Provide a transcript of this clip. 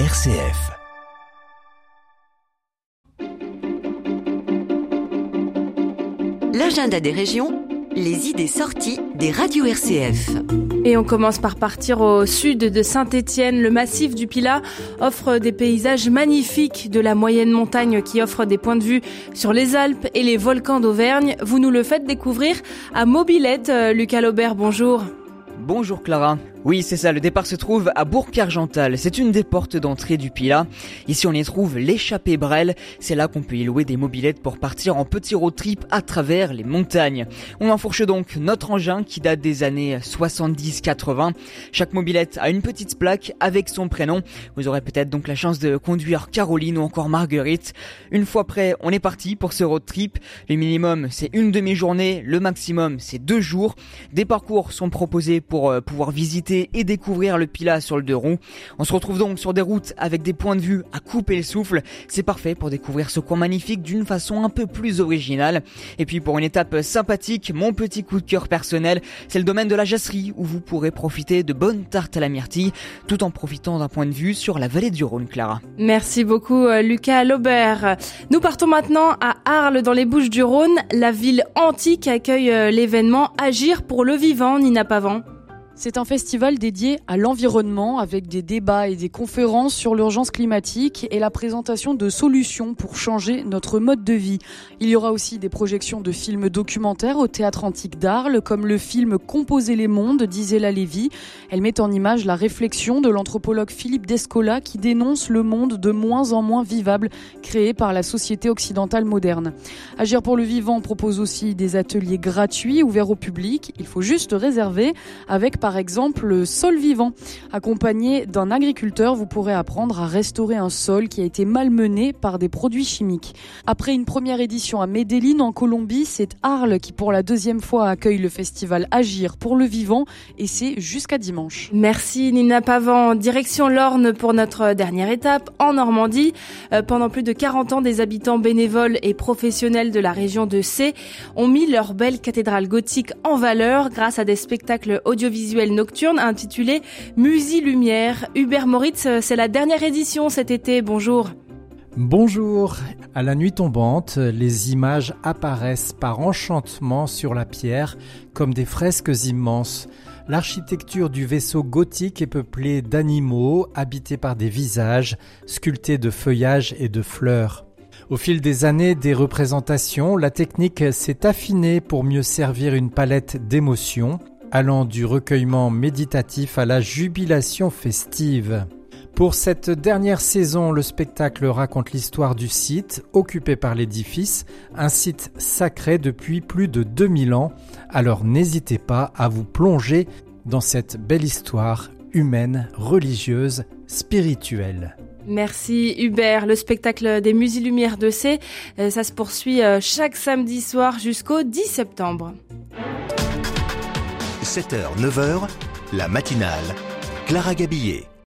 RCF. L'agenda des régions, les idées sorties des radios RCF. Et on commence par partir au sud de Saint-Étienne. Le massif du Pilat offre des paysages magnifiques de la moyenne montagne qui offre des points de vue sur les Alpes et les volcans d'Auvergne. Vous nous le faites découvrir à Mobilette. Euh, Lucas Laubert, bonjour. Bonjour Clara. Oui, c'est ça, le départ se trouve à Bourg-Argental. C'est une des portes d'entrée du Pila. Ici, on y trouve l'échappée Brel. C'est là qu'on peut y louer des mobilettes pour partir en petit road trip à travers les montagnes. On enfourche donc notre engin qui date des années 70-80. Chaque mobilette a une petite plaque avec son prénom. Vous aurez peut-être donc la chance de conduire Caroline ou encore Marguerite. Une fois prêt, on est parti pour ce road trip. Le minimum, c'est une demi-journée. Le maximum, c'est deux jours. Des parcours sont proposés pour euh, pouvoir visiter et découvrir le Pila sur le deux roues. On se retrouve donc sur des routes avec des points de vue à couper le souffle. C'est parfait pour découvrir ce coin magnifique d'une façon un peu plus originale. Et puis pour une étape sympathique, mon petit coup de cœur personnel, c'est le domaine de la jasserie où vous pourrez profiter de bonnes tartes à la myrtille tout en profitant d'un point de vue sur la vallée du Rhône, Clara. Merci beaucoup euh, Lucas Laubert. Nous partons maintenant à Arles dans les Bouches du Rhône. La ville antique accueille euh, l'événement Agir pour le vivant, Nina Pavant. C'est un festival dédié à l'environnement avec des débats et des conférences sur l'urgence climatique et la présentation de solutions pour changer notre mode de vie. Il y aura aussi des projections de films documentaires au théâtre antique d'Arles comme le film Composer les mondes d'Isela Lévy. Elle met en image la réflexion de l'anthropologue Philippe Descola qui dénonce le monde de moins en moins vivable créé par la société occidentale moderne. Agir pour le vivant propose aussi des ateliers gratuits ouverts au public. Il faut juste réserver avec par exemple le sol vivant. Accompagné d'un agriculteur, vous pourrez apprendre à restaurer un sol qui a été malmené par des produits chimiques. Après une première édition à Medellin en Colombie, c'est Arles qui pour la deuxième fois accueille le festival Agir pour le vivant et c'est jusqu'à dimanche. Merci Nina Pavan. Direction l'Orne pour notre dernière étape en Normandie. Euh, pendant plus de 40 ans, des habitants bénévoles et professionnels de la région de C ont mis leur belle cathédrale gothique en valeur grâce à des spectacles audiovisuels nocturne intitulé Musi Lumière. Hubert Moritz, c'est la dernière édition cet été. Bonjour. Bonjour. À la nuit tombante, les images apparaissent par enchantement sur la pierre comme des fresques immenses. L'architecture du vaisseau gothique est peuplée d'animaux habités par des visages, sculptés de feuillages et de fleurs. Au fil des années des représentations, la technique s'est affinée pour mieux servir une palette d'émotions allant du recueillement méditatif à la jubilation festive. Pour cette dernière saison, le spectacle raconte l'histoire du site occupé par l'édifice, un site sacré depuis plus de 2000 ans, alors n'hésitez pas à vous plonger dans cette belle histoire humaine, religieuse, spirituelle. Merci Hubert. Le spectacle des Lumières de C, ça se poursuit euh, chaque samedi soir jusqu'au 10 septembre. 7h, 9h, la matinale. Clara Gabillet.